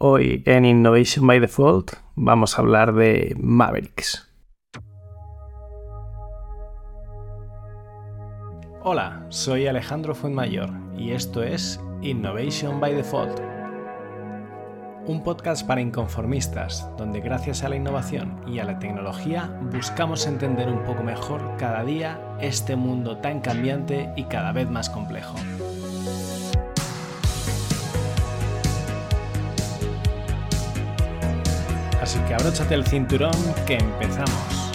Hoy en Innovation by Default vamos a hablar de Mavericks. Hola, soy Alejandro Fuenmayor y esto es Innovation by Default, un podcast para inconformistas donde gracias a la innovación y a la tecnología buscamos entender un poco mejor cada día este mundo tan cambiante y cada vez más complejo. Así que abróchate el cinturón que empezamos.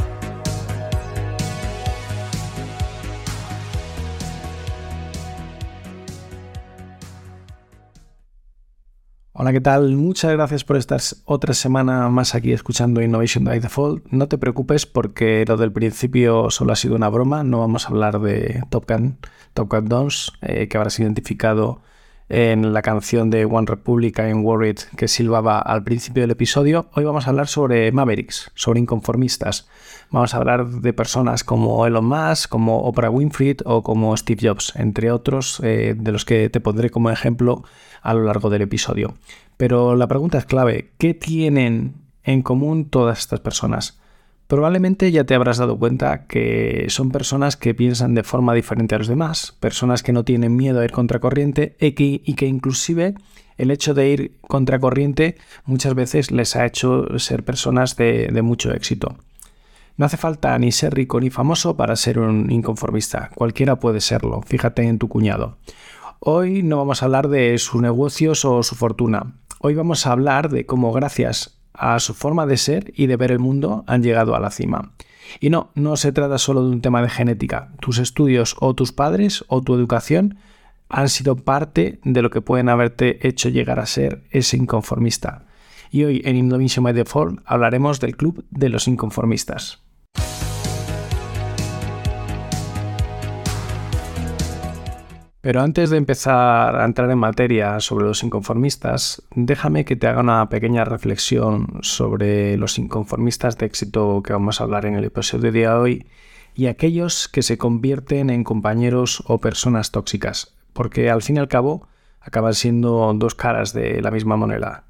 Hola, ¿qué tal? Muchas gracias por estar otra semana más aquí escuchando Innovation by Default. No te preocupes porque lo del principio solo ha sido una broma. No vamos a hablar de Top Gun, Top Gun 2, eh, que habrás identificado en la canción de One Republic I'm Worried que silbaba al principio del episodio, hoy vamos a hablar sobre Mavericks, sobre inconformistas. Vamos a hablar de personas como Elon Musk, como Oprah Winfrey o como Steve Jobs, entre otros eh, de los que te pondré como ejemplo a lo largo del episodio. Pero la pregunta es clave, ¿qué tienen en común todas estas personas? Probablemente ya te habrás dado cuenta que son personas que piensan de forma diferente a los demás, personas que no tienen miedo a ir contracorriente y que, y que inclusive el hecho de ir contracorriente muchas veces les ha hecho ser personas de, de mucho éxito. No hace falta ni ser rico ni famoso para ser un inconformista, cualquiera puede serlo, fíjate en tu cuñado. Hoy no vamos a hablar de sus negocios o su fortuna, hoy vamos a hablar de cómo gracias a su forma de ser y de ver el mundo han llegado a la cima. Y no, no se trata solo de un tema de genética. Tus estudios o tus padres o tu educación han sido parte de lo que pueden haberte hecho llegar a ser ese inconformista. Y hoy en Innovation by Default hablaremos del club de los inconformistas. Pero antes de empezar a entrar en materia sobre los inconformistas, déjame que te haga una pequeña reflexión sobre los inconformistas de éxito que vamos a hablar en el episodio de hoy y aquellos que se convierten en compañeros o personas tóxicas, porque al fin y al cabo acaban siendo dos caras de la misma moneda.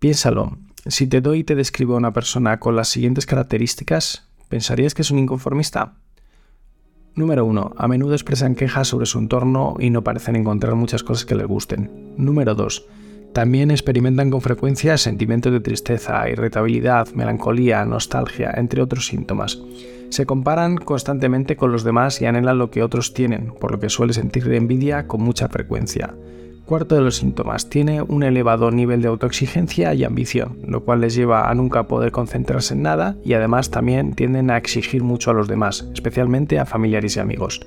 Piénsalo, si te doy y te describo a una persona con las siguientes características, ¿pensarías que es un inconformista? Número 1. A menudo expresan quejas sobre su entorno y no parecen encontrar muchas cosas que les gusten. Número 2. También experimentan con frecuencia sentimientos de tristeza, irritabilidad, melancolía, nostalgia, entre otros síntomas. Se comparan constantemente con los demás y anhelan lo que otros tienen, por lo que suele sentir envidia con mucha frecuencia. Cuarto de los síntomas, tiene un elevado nivel de autoexigencia y ambición, lo cual les lleva a nunca poder concentrarse en nada y además también tienden a exigir mucho a los demás, especialmente a familiares y amigos.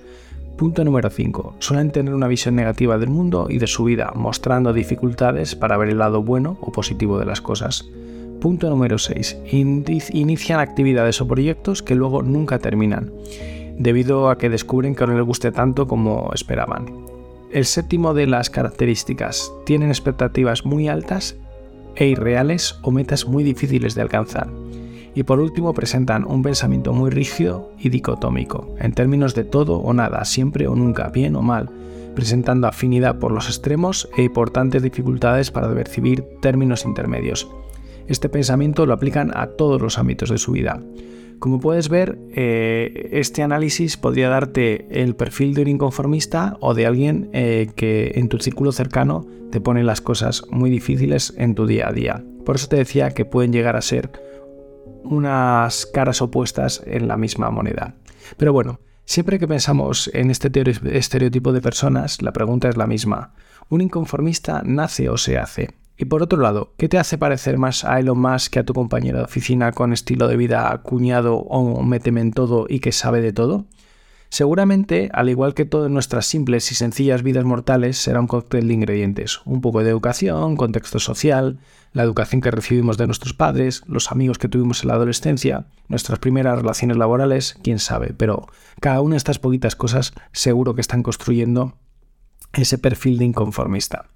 Punto número 5. Suelen tener una visión negativa del mundo y de su vida, mostrando dificultades para ver el lado bueno o positivo de las cosas. Punto número 6. Inician actividades o proyectos que luego nunca terminan, debido a que descubren que no les guste tanto como esperaban. El séptimo de las características, tienen expectativas muy altas e irreales o metas muy difíciles de alcanzar. Y por último presentan un pensamiento muy rígido y dicotómico, en términos de todo o nada, siempre o nunca, bien o mal, presentando afinidad por los extremos e importantes dificultades para percibir términos intermedios. Este pensamiento lo aplican a todos los ámbitos de su vida. Como puedes ver, eh, este análisis podría darte el perfil de un inconformista o de alguien eh, que en tu círculo cercano te pone las cosas muy difíciles en tu día a día. Por eso te decía que pueden llegar a ser unas caras opuestas en la misma moneda. Pero bueno, siempre que pensamos en este estereotipo de personas, la pregunta es la misma. ¿Un inconformista nace o se hace? Y por otro lado, ¿qué te hace parecer más a Elon Musk que a tu compañero de oficina con estilo de vida acuñado o méteme en todo y que sabe de todo? Seguramente, al igual que todas nuestras simples y sencillas vidas mortales, será un cóctel de ingredientes. Un poco de educación, contexto social, la educación que recibimos de nuestros padres, los amigos que tuvimos en la adolescencia, nuestras primeras relaciones laborales, quién sabe, pero cada una de estas poquitas cosas seguro que están construyendo ese perfil de inconformista.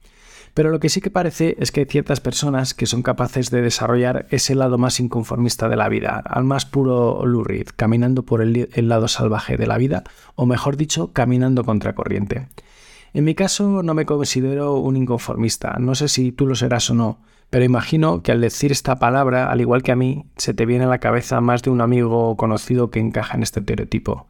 Pero lo que sí que parece es que hay ciertas personas que son capaces de desarrollar ese lado más inconformista de la vida, al más puro lurid, caminando por el, lado salvaje de la vida, o mejor dicho, caminando contracorriente. En mi caso no me considero un inconformista, no sé si tú lo serás o no, Pero imagino que al decir esta palabra, al igual que a mí, se te viene a la cabeza más de un amigo conocido que encaja en este estereotipo.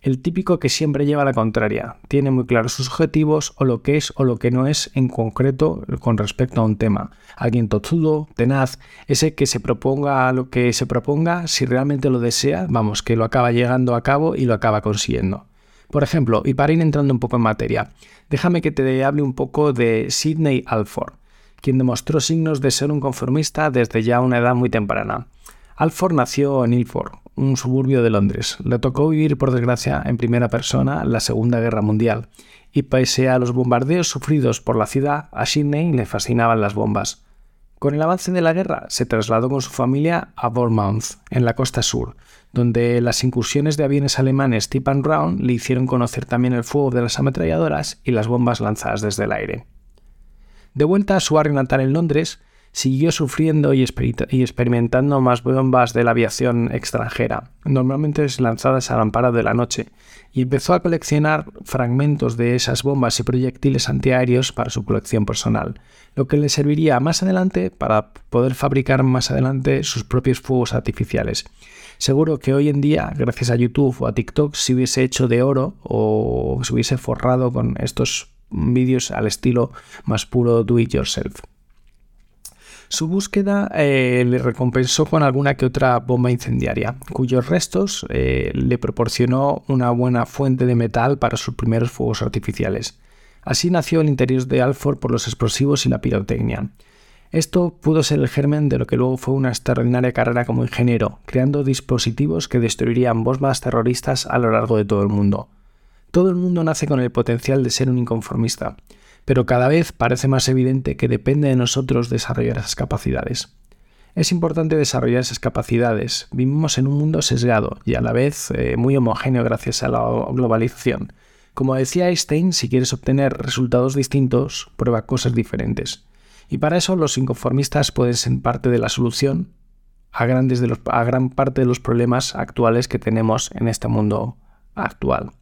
El típico que siempre lleva la contraria, tiene muy claros sus objetivos o lo que es o lo que no es en concreto con respecto a un tema. Alguien tozudo, tenaz, ese que se proponga lo que se proponga, si realmente lo desea, vamos, que lo acaba llegando a cabo y lo acaba consiguiendo. Por ejemplo, y para ir entrando un poco en materia, déjame que te hable un poco de Sidney Alford, quien demostró signos de ser un conformista desde ya una edad muy temprana. Alford nació en Ilford, un suburbio de Londres. Le tocó vivir, por desgracia, en primera persona la Segunda Guerra Mundial, y pese a los bombardeos sufridos por la ciudad, a Sydney le fascinaban las bombas. Con el avance de la guerra, se trasladó con su familia a Bournemouth, en la costa sur, donde las incursiones de aviones alemanes Tip and Round le hicieron conocer también el fuego de las ametralladoras y las bombas lanzadas desde el aire. De vuelta a su barrio natal en Londres, siguió sufriendo y, experimentando más bombas de la aviación extranjera, normalmente lanzadas al amparo de la noche, y empezó a coleccionar fragmentos de esas bombas y proyectiles antiaéreos para su colección personal, lo que le serviría más adelante para poder fabricar más adelante sus propios fuegos artificiales. Seguro que hoy en día, gracias a YouTube o a TikTok, se hubiese hecho de oro o se hubiese forrado con estos vídeos al estilo más puro do it yourself. Su búsqueda eh, le recompensó con alguna que otra bomba incendiaria, cuyos restos eh, le proporcionó una buena fuente de metal para sus primeros fuegos artificiales. Así nació el interior de Alford por los explosivos y la pirotecnia. Esto pudo ser el germen de lo que luego fue una extraordinaria carrera como ingeniero, creando dispositivos que destruirían bombas terroristas a lo largo de todo el mundo. Todo el mundo nace con el potencial de ser un inconformista, pero cada vez parece más evidente que depende de nosotros desarrollar esas capacidades. Es importante desarrollar esas capacidades. Vivimos en un mundo sesgado y a la vez eh, muy homogéneo gracias a la globalización. Como decía Einstein, si quieres obtener resultados distintos, prueba cosas diferentes. Y para eso los inconformistas pueden ser parte de la solución a, grandes a gran parte de los problemas actuales que tenemos en este mundo actual.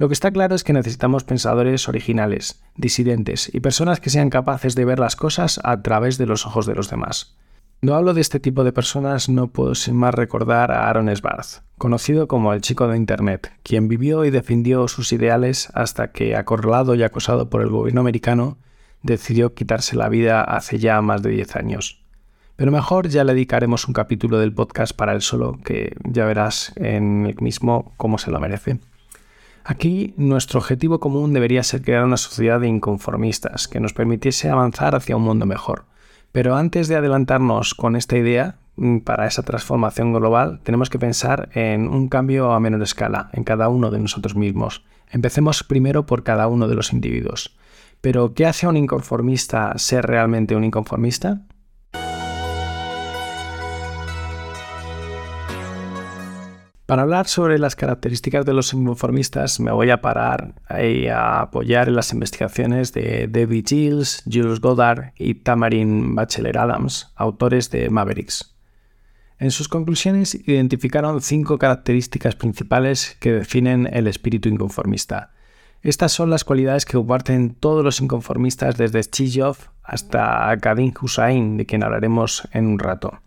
Lo que está claro es que necesitamos pensadores originales, disidentes y personas que sean capaces de ver las cosas a través de los ojos de los demás. Cuando hablo de este tipo de personas no puedo sin más recordar a Aaron Sbarth, conocido como el chico de Internet, quien vivió y defendió sus ideales hasta que, acorralado y acosado por el gobierno americano, decidió quitarse la vida hace ya más de 10 años. Pero mejor ya le dedicaremos un capítulo del podcast para él solo, que ya verás en el mismo cómo se lo merece. Aquí nuestro objetivo común debería ser crear una sociedad de inconformistas que nos permitiese avanzar hacia un mundo mejor. Pero antes de adelantarnos con esta idea, mm, para esa transformación global, tenemos que pensar en un cambio a menor escala, en cada uno de nosotros mismos. Empecemos primero por cada uno de los individuos. Pero, ¿qué hace a un inconformista ser realmente un inconformista? Para hablar sobre las características de los inconformistas, me voy a parar a apoyar en las investigaciones de David Giles, Jules Goddard y Tamarin Bachelet Adams, autores de Mavericks. En sus conclusiones identificaron cinco características principales que definen el espíritu inconformista. Estas son las cualidades que comparten todos los inconformistas desde Chijov hasta Kadim Hussain, de quien hablaremos en un rato.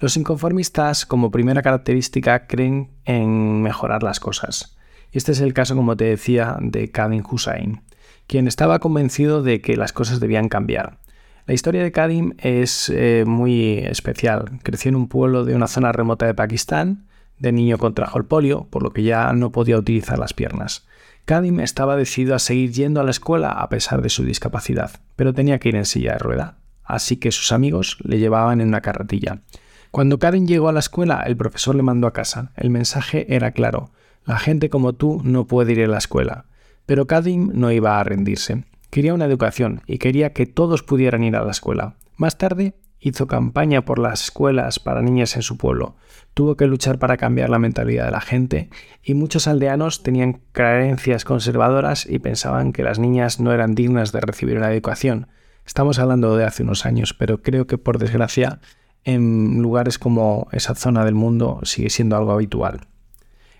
Los inconformistas, como primera característica, creen en mejorar las cosas. Este es el caso, como te decía, de Kadim Hussain, quien estaba convencido de que las cosas debían cambiar. La historia de Kadim es eh, muy especial. Creció en un pueblo de una zona remota de Pakistán. De niño contrajo el polio, por lo que ya no podía utilizar las piernas. Kadim estaba decidido a seguir yendo a la escuela a pesar de su discapacidad, pero tenía que ir en silla de rueda, así que sus amigos le llevaban en una carretilla. Cuando Karen llegó a la escuela, el profesor le mandó a casa. El mensaje era claro. La gente como tú no puede ir a la escuela. Pero Kadim no iba a rendirse. Quería una educación y quería que todos pudieran ir a la escuela. Más tarde hizo campaña por las escuelas para niñas en su pueblo. Tuvo que luchar para cambiar la mentalidad de la gente y muchos aldeanos tenían creencias conservadoras y pensaban que las niñas no eran dignas de recibir una educación. Estamos hablando de hace unos años, pero creo que por desgracia en lugares como esa zona del mundo sigue siendo algo habitual.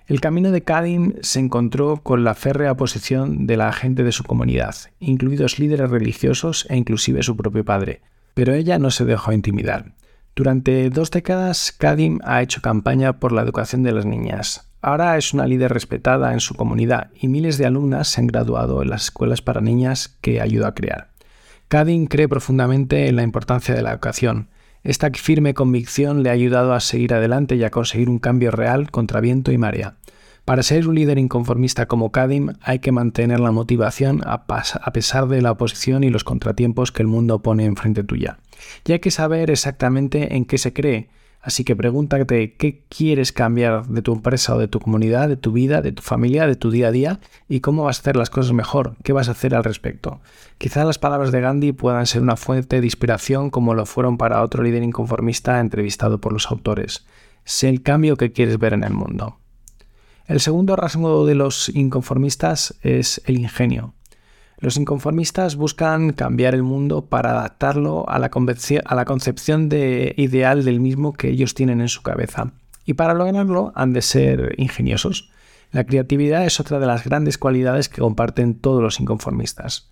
El camino de Kadim se encontró con la férrea oposición de la gente de su comunidad, incluidos líderes religiosos e inclusive su propio padre. Pero ella no se dejó intimidar. Durante dos décadas, Kadim ha hecho campaña por la educación de las niñas. Ahora es una líder respetada en su comunidad y miles de alumnas se han graduado en las escuelas para niñas que ayuda a crear. Kadim cree profundamente en la importancia de la educación. Esta firme convicción le ha ayudado a seguir adelante y a conseguir un cambio real contra viento y marea. Para ser un líder inconformista como Kadim hay que mantener la motivación a, pesar de la oposición y los contratiempos que el mundo pone enfrente tuya. Y hay que saber exactamente en qué se cree, así que pregúntate qué quieres cambiar de tu empresa o de tu comunidad, de tu vida, de tu familia, de tu día a día y cómo vas a hacer las cosas mejor, qué vas a hacer al respecto. Quizá las palabras de Gandhi puedan ser una fuente de inspiración como lo fueron para otro líder inconformista entrevistado por los autores. Sé el cambio que quieres ver en el mundo. El segundo rasgo de los inconformistas es el ingenio. Los inconformistas buscan cambiar el mundo para adaptarlo a la, concepción de ideal del mismo que ellos tienen en su cabeza. Y para lograrlo han de ser ingeniosos. La creatividad es otra de las grandes cualidades que comparten todos los inconformistas.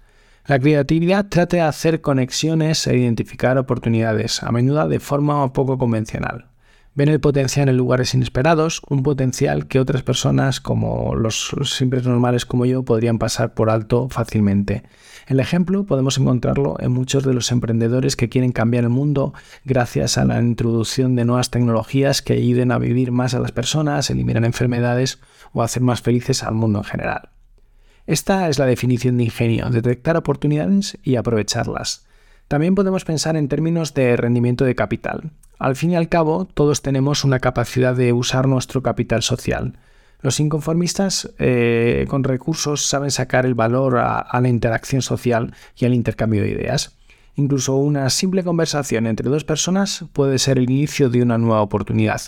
La creatividad trata de hacer conexiones e identificar oportunidades, a menudo de forma poco convencional ven el potencial en lugares inesperados, un potencial que otras personas como los simples normales como yo podrían pasar por alto fácilmente. El ejemplo podemos encontrarlo en muchos de los emprendedores que quieren cambiar el mundo gracias a la introducción de nuevas tecnologías que ayuden a vivir más a las personas, eliminar enfermedades o hacer más felices al mundo en general. Esta es la definición de ingenio, detectar oportunidades y aprovecharlas. También podemos pensar en términos de rendimiento de capital. Al fin y al cabo, todos tenemos una capacidad de usar nuestro capital social. Los inconformistas eh, con recursos saben sacar el valor a, la interacción social y al intercambio de ideas. Incluso una simple conversación entre dos personas puede ser el inicio de una nueva oportunidad.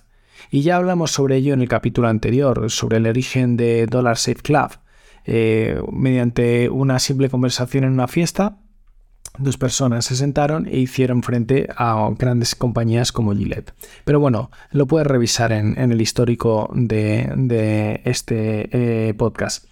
Y ya hablamos sobre ello en el capítulo anterior, sobre el origen de Dollar Safe Club. Eh, mediante una simple conversación en una fiesta, dos personas se sentaron e hicieron frente a grandes compañías como Gillette. Pero bueno, lo puedes revisar en, el histórico de, este eh, podcast.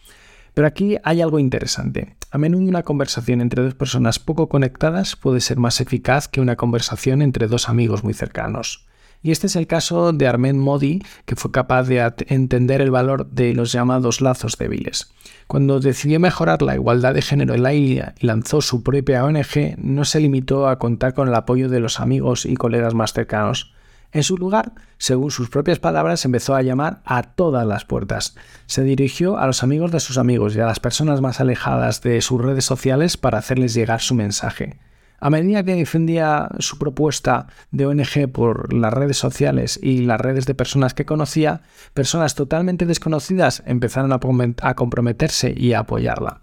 Pero aquí hay algo interesante. A menudo una conversación entre dos personas poco conectadas puede ser más eficaz que una conversación entre dos amigos muy cercanos. Y este es el caso de Armed Modi, que fue capaz de entender el valor de los llamados lazos débiles. Cuando decidió mejorar la igualdad de género en la India y lanzó su propia ONG, no se limitó a contar con el apoyo de los amigos y colegas más cercanos. En su lugar, según sus propias palabras, empezó a llamar a todas las puertas. Se dirigió a los amigos de sus amigos y a las personas más alejadas de sus redes sociales para hacerles llegar su mensaje. A medida que defendía su propuesta de ONG por las redes sociales y las redes de personas que conocía, personas totalmente desconocidas empezaron a, comprometerse y a apoyarla.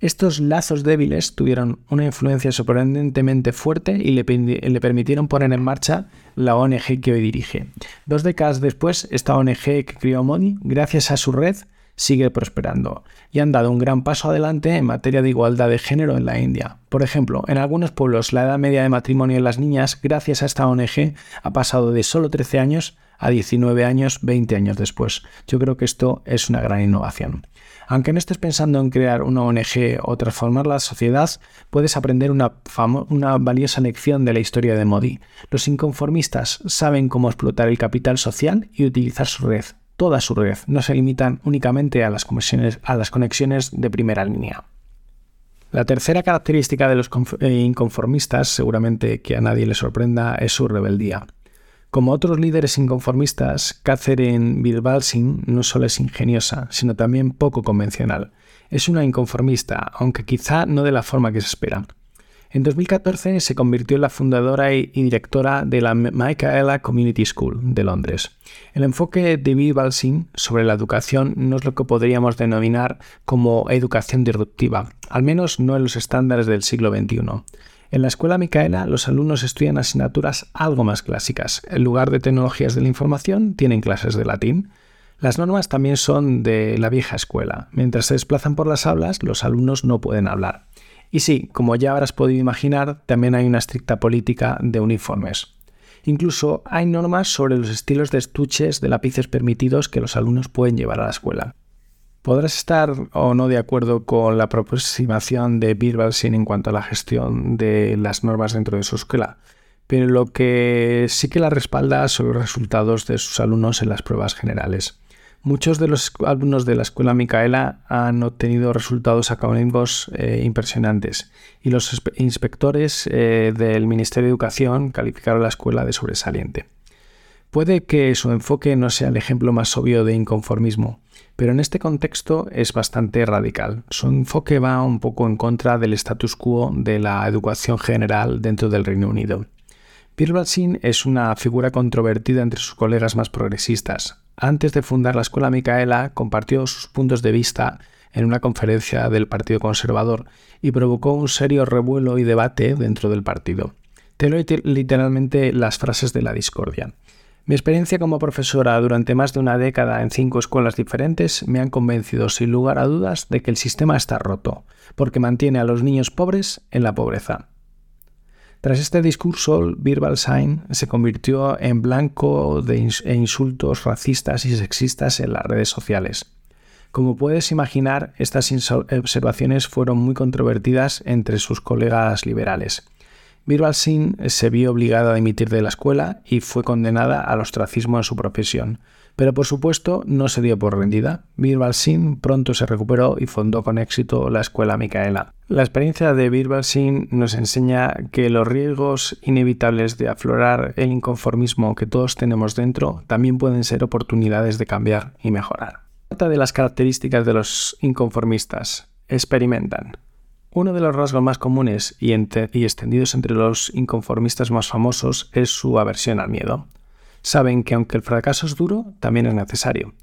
Estos lazos débiles tuvieron una influencia sorprendentemente fuerte y le, le, permitieron poner en marcha la ONG que hoy dirige. Dos décadas después, esta ONG que crió Moni, gracias a su red, sigue prosperando y han dado un gran paso adelante en materia de igualdad de género en la India. Por ejemplo, en algunos pueblos la edad media de matrimonio en las niñas, gracias a esta ONG, ha pasado de solo 13 años a 19 años 20 años después. Yo creo que esto es una gran innovación. Aunque no estés pensando en crear una ONG o transformar la sociedad, puedes aprender una, una, valiosa lección de la historia de Modi. Los inconformistas saben cómo explotar el capital social y utilizar su red toda su red, no se limitan únicamente a las conexiones, de primera línea. La tercera característica de los eh, inconformistas, seguramente que a nadie le sorprenda, es su rebeldía. Como otros líderes inconformistas, Catherine Bilbalsin no solo es ingeniosa, sino también poco convencional. Es una inconformista, aunque quizá no de la forma que se espera. En 2014 se convirtió en la fundadora y directora de la Michaela Community School de Londres. El enfoque de Bill Balsin sobre la educación no es lo que podríamos denominar como educación disruptiva, al menos no en los estándares del siglo XXI. En la escuela Micaela los alumnos estudian asignaturas algo más clásicas. En lugar de tecnologías de la información, tienen clases de latín. Las normas también son de la vieja escuela. Mientras se desplazan por las aulas, los alumnos no pueden hablar. Y sí, como ya habrás podido imaginar, también hay una estricta política de uniformes. Incluso hay normas sobre los estilos de estuches de lápices permitidos que los alumnos pueden llevar a la escuela. Podrás estar o no de acuerdo con la aproximación de Birbalsin en cuanto a la gestión de las normas dentro de su escuela, pero lo que sí que la respalda son los resultados de sus alumnos en las pruebas generales. Muchos de los alumnos de la escuela Micaela han obtenido resultados académicos eh, impresionantes y los inspectores eh, del Ministerio de Educación calificaron la escuela de sobresaliente. Puede que su enfoque no sea el ejemplo más obvio de inconformismo, pero en este contexto es bastante radical. Su enfoque va un poco en contra del status quo de la educación general dentro del Reino Unido. Birbalsin es una figura controvertida entre sus colegas más progresistas. Antes de fundar la Escuela Micaela, compartió sus puntos de vista en una conferencia del Partido Conservador y provocó un serio revuelo y debate dentro del partido. Te literalmente las frases de la discordia. Mi experiencia como profesora durante más de una década en cinco escuelas diferentes me han convencido sin lugar a dudas de que el sistema está roto, porque mantiene a los niños pobres en la pobreza. Tras este discurso, Birbal Sain se convirtió en blanco de e insultos racistas y sexistas en las redes sociales. Como puedes imaginar, estas observaciones fueron muy controvertidas entre sus colegas liberales. Birbal se vio obligada a dimitir de la escuela y fue condenada al ostracismo en su profesión. Pero por supuesto no se dio por rendida. Birbal Singh pronto se recuperó y fundó con éxito la escuela Micaela. La experiencia de Birbal Singh nos enseña que los riesgos inevitables de aflorar el inconformismo que todos tenemos dentro también pueden ser oportunidades de cambiar y mejorar. Trata de las características de los inconformistas. Experimentan. Uno de los rasgos más comunes y, extendidos entre los inconformistas más famosos es su aversión al miedo. Saben que aunque el fracaso es duro, también es necesario.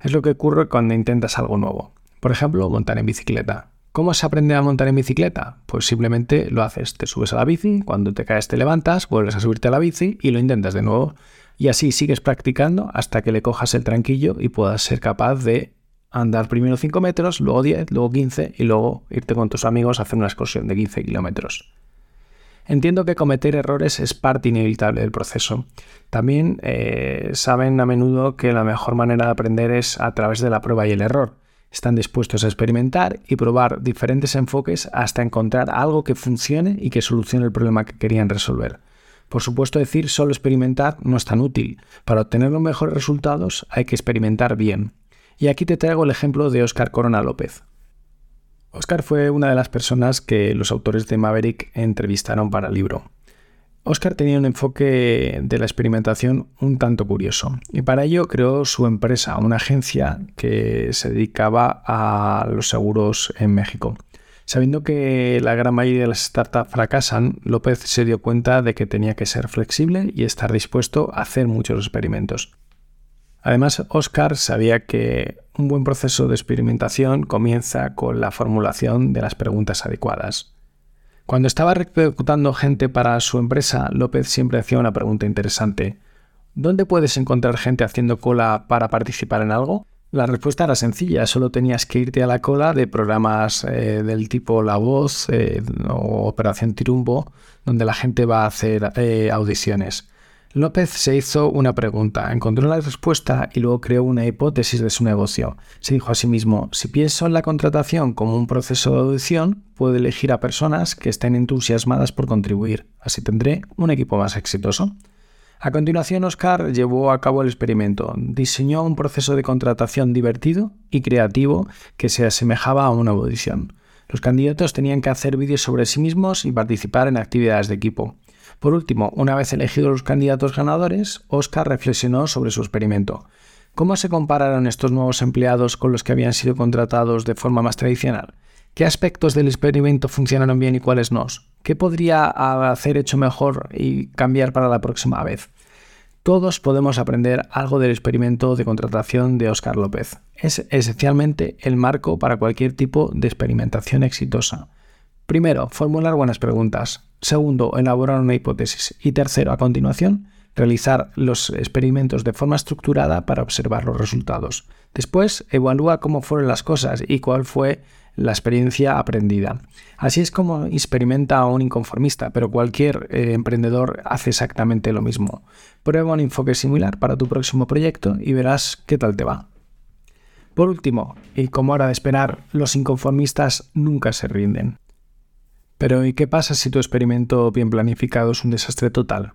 Es lo que ocurre cuando intentas algo nuevo. Por ejemplo, montar en bicicleta. ¿Cómo se aprende a montar en bicicleta? Pues simplemente lo haces, te subes a la bici, cuando te caes te levantas, vuelves a subirte a la bici y lo intentas de nuevo. Y así sigues practicando hasta que le cojas el tranquillo y puedas ser capaz de andar primero 5 metros, luego 10, luego 15 y luego irte con tus amigos a hacer una excursión de 15 kilómetros. Entiendo que cometer errores es parte inevitable del proceso. También eh, saben a menudo que la mejor manera de aprender es a través de la prueba y el error. Están dispuestos a experimentar y probar diferentes enfoques hasta encontrar algo que funcione y que solucione el problema que querían resolver. Por supuesto, decir solo experimentar no es tan útil. Para obtener los mejores resultados hay que experimentar bien. Y aquí te traigo el ejemplo de Oscar Corona López. Oscar fue una de las personas que los autores de Maverick entrevistaron para el libro. Oscar tenía un enfoque de la experimentación un tanto curioso y para ello creó su empresa, una agencia que se dedicaba a los seguros en México. Sabiendo que la gran mayoría de las startups fracasan, López se dio cuenta de que tenía que ser flexible y estar dispuesto a hacer muchos experimentos. Además, Oscar sabía que un buen proceso de experimentación comienza con la formulación de las preguntas adecuadas. Cuando estaba reclutando gente para su empresa, López siempre hacía una pregunta interesante. ¿Dónde puedes encontrar gente haciendo cola para participar en algo? La respuesta era sencilla, solo tenías que irte a la cola de programas eh, del tipo La Voz eh, o Operación Tirumbo, donde la gente va a hacer eh, audiciones. López se hizo una pregunta, encontró la respuesta y luego creó una hipótesis de su negocio. Se dijo a sí mismo, si pienso en la contratación como un proceso de audición, puedo elegir a personas que estén entusiasmadas por contribuir. Así tendré un equipo más exitoso. A continuación, Oscar llevó a cabo el experimento. Diseñó un proceso de contratación divertido y creativo que se asemejaba a una audición. Los candidatos tenían que hacer vídeos sobre sí mismos y participar en actividades de equipo. Por último, una vez elegidos los candidatos ganadores, Oscar reflexionó sobre su experimento. ¿Cómo se compararon estos nuevos empleados con los que habían sido contratados de forma más tradicional? ¿Qué aspectos del experimento funcionaron bien y cuáles no? ¿Qué podría hacer hecho mejor y cambiar para la próxima vez? Todos podemos aprender algo del experimento de contratación de Oscar López. Es esencialmente el marco para cualquier tipo de experimentación exitosa. Primero, formular buenas preguntas. Segundo, elaborar una hipótesis. Y tercero, a continuación, realizar los experimentos de forma estructurada para observar los resultados. Después, evalúa cómo fueron las cosas y cuál fue la experiencia aprendida. Así es como experimenta un inconformista, pero cualquier eh, emprendedor hace exactamente lo mismo. Prueba un enfoque similar para tu próximo proyecto y verás qué tal te va. Por último, y como era de esperar, los inconformistas nunca se rinden. Pero ¿y qué pasa si tu experimento bien planificado es un desastre total?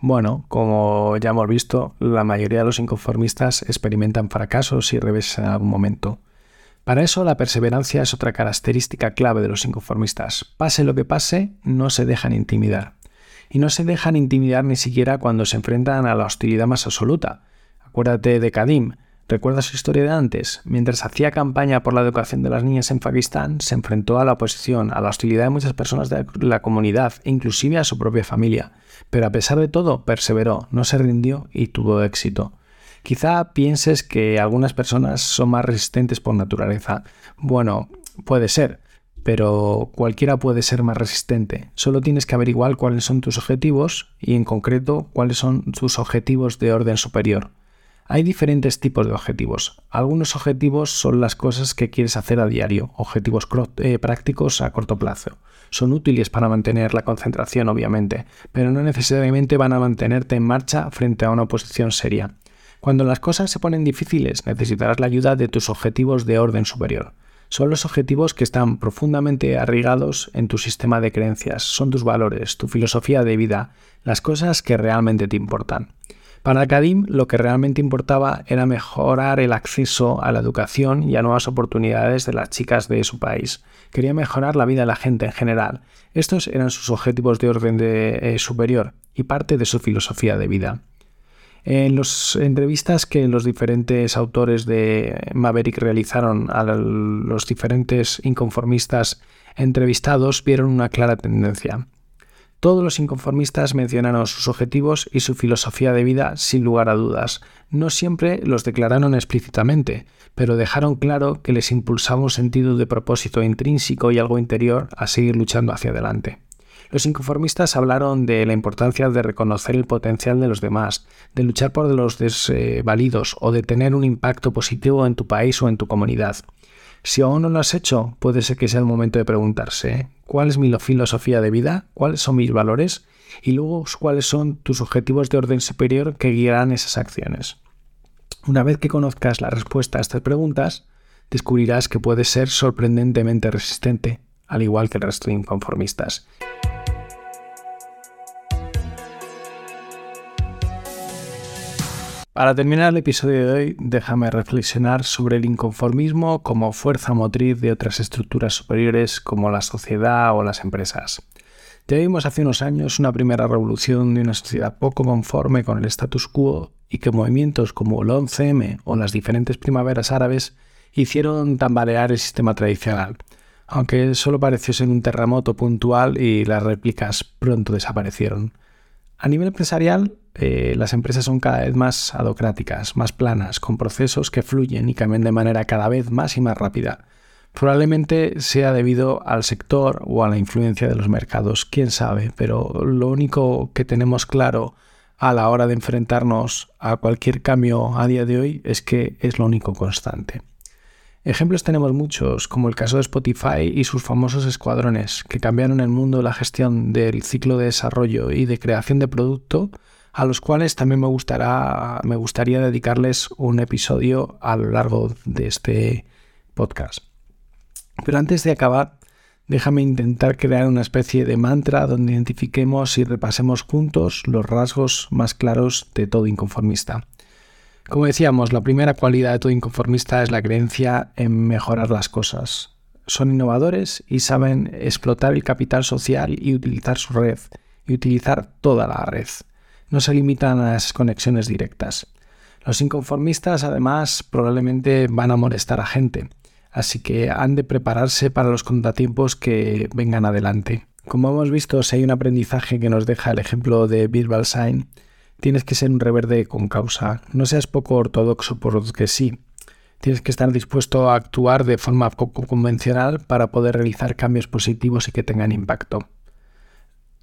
Bueno, como ya hemos visto, la mayoría de los inconformistas experimentan fracasos y reveses en algún momento. Para eso la perseverancia es otra característica clave de los inconformistas. Pase lo que pase, no se dejan intimidar. Y no se dejan intimidar ni siquiera cuando se enfrentan a la hostilidad más absoluta. Acuérdate de Kadim, ¿Recuerda su historia de antes? Mientras hacía campaña por la educación de las niñas en Pakistán, se enfrentó a la oposición, a la hostilidad de muchas personas de la comunidad inclusive a su propia familia. Pero a pesar de todo, perseveró, no se rindió y tuvo éxito. Quizá pienses que algunas personas son más resistentes por naturaleza. Bueno, puede ser, pero cualquiera puede ser más resistente. Solo tienes que averiguar cuáles son tus objetivos y en concreto cuáles son tus objetivos de orden superior. Hay diferentes tipos de objetivos. Algunos objetivos son las cosas que quieres hacer a diario, objetivos eh, prácticos a corto plazo. Son útiles para mantener la concentración, obviamente, pero no necesariamente van a mantenerte en marcha frente a una oposición seria. Cuando las cosas se ponen difíciles, necesitarás la ayuda de tus objetivos de orden superior. Son los objetivos que están profundamente arraigados en tu sistema de creencias, son tus valores, tu filosofía de vida, las cosas que realmente te importan. Para Kadim lo que realmente importaba era mejorar el acceso a la educación y a nuevas oportunidades de las chicas de su país. Quería mejorar la vida de la gente en general. Estos eran sus objetivos de orden de, eh, superior y parte de su filosofía de vida. En las entrevistas que los diferentes autores de Maverick realizaron a los diferentes inconformistas entrevistados vieron una clara tendencia. Todos los inconformistas mencionaron sus objetivos y su filosofía de vida sin lugar a dudas. No siempre los declararon explícitamente, pero dejaron claro que les impulsaba un sentido de propósito intrínseco y algo interior a seguir luchando hacia adelante. Los inconformistas hablaron de la importancia de reconocer el potencial de los demás, de luchar por los desvalidos o de tener un impacto positivo en tu país o en tu comunidad. Si aún no lo has hecho, puede ser que sea el momento de preguntarse cuál es mi filosofía de vida, cuáles son mis valores y luego cuáles son tus objetivos de orden superior que guiarán esas acciones. Una vez que conozcas la respuesta a estas preguntas, descubrirás que puedes ser sorprendentemente resistente, al igual que el resto de inconformistas. Para terminar el episodio de hoy, déjame reflexionar sobre el inconformismo como fuerza motriz de otras estructuras superiores como la sociedad o las empresas. Ya vimos hace unos años una primera revolución de una sociedad poco conforme con el status quo y que movimientos como el 11M o las diferentes primaveras árabes hicieron tambalear el sistema tradicional, aunque solo pareció ser un terremoto puntual y las réplicas pronto desaparecieron. A nivel empresarial, eh, las empresas son cada vez más adocráticas, más planas, con procesos que fluyen y cambian de manera cada vez más y más rápida. Probablemente sea debido al sector o a la influencia de los mercados, quién sabe, pero lo único que tenemos claro a la hora de enfrentarnos a cualquier cambio a día de hoy es que es lo único constante. Ejemplos tenemos muchos, como el caso de Spotify y sus famosos escuadrones, que cambiaron el mundo de la gestión del ciclo de desarrollo y de creación de producto, a los cuales también me, me gustaría dedicarles un episodio a lo largo de este podcast. Pero antes de acabar, déjame intentar crear una especie de mantra donde identifiquemos y repasemos juntos los rasgos más claros de todo inconformista. Como decíamos, la primera cualidad de todo inconformista es la creencia en mejorar las cosas. Son innovadores y saben explotar el capital social y utilizar su red, y utilizar toda la red. No se limitan a las conexiones directas. Los inconformistas además probablemente van a molestar a gente, así que han de prepararse para los contratiempos que vengan adelante. Como hemos visto, si hay un aprendizaje que nos deja el ejemplo de Birbal Sain, tienes que ser un reverde con causa. No seas poco ortodoxo porque sí. Tienes que estar dispuesto a actuar de forma poco convencional para poder realizar cambios positivos y que tengan impacto.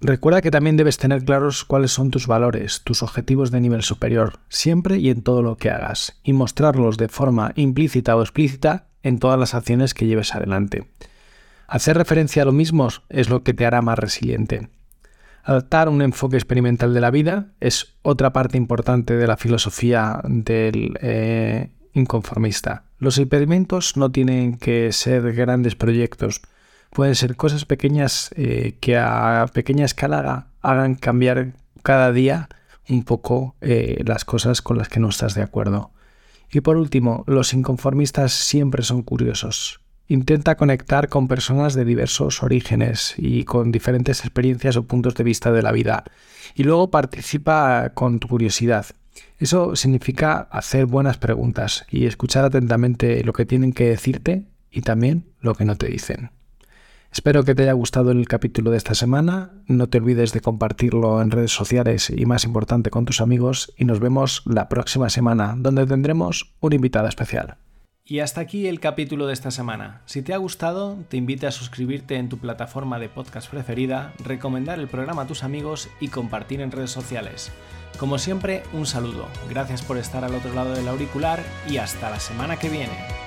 Recuerda que también debes tener claros cuáles son tus valores, tus objetivos de nivel superior, siempre y en todo lo que hagas, y mostrarlos de forma implícita o explícita en todas las acciones que lleves adelante. Hacer referencia a lo mismo es lo que te hará más resiliente. Adaptar un enfoque experimental de la vida es otra parte importante de la filosofía del eh, inconformista. Los experimentos no tienen que ser grandes proyectos, pueden ser cosas pequeñas eh, que a pequeña escala hagan cambiar cada día un poco eh, las cosas con las que no estás de acuerdo. Y por último, los inconformistas siempre son curiosos. Intenta conectar con personas de diversos orígenes y con diferentes experiencias o puntos de vista de la vida. Y luego participa con tu curiosidad. Eso significa hacer buenas preguntas y escuchar atentamente lo que tienen que decirte y también lo que no te dicen. Espero que te haya gustado el capítulo de esta semana. No te olvides de compartirlo en redes sociales y más importante con tus amigos y nos vemos la próxima semana donde tendremos un invitado especial. Y hasta aquí el capítulo de esta semana. Si te ha gustado, te invito a suscribirte en tu plataforma de podcast preferida, recomendar el programa a tus amigos y compartir en redes sociales. Como siempre, un saludo. Gracias por estar al otro lado del auricular y hasta la semana que viene.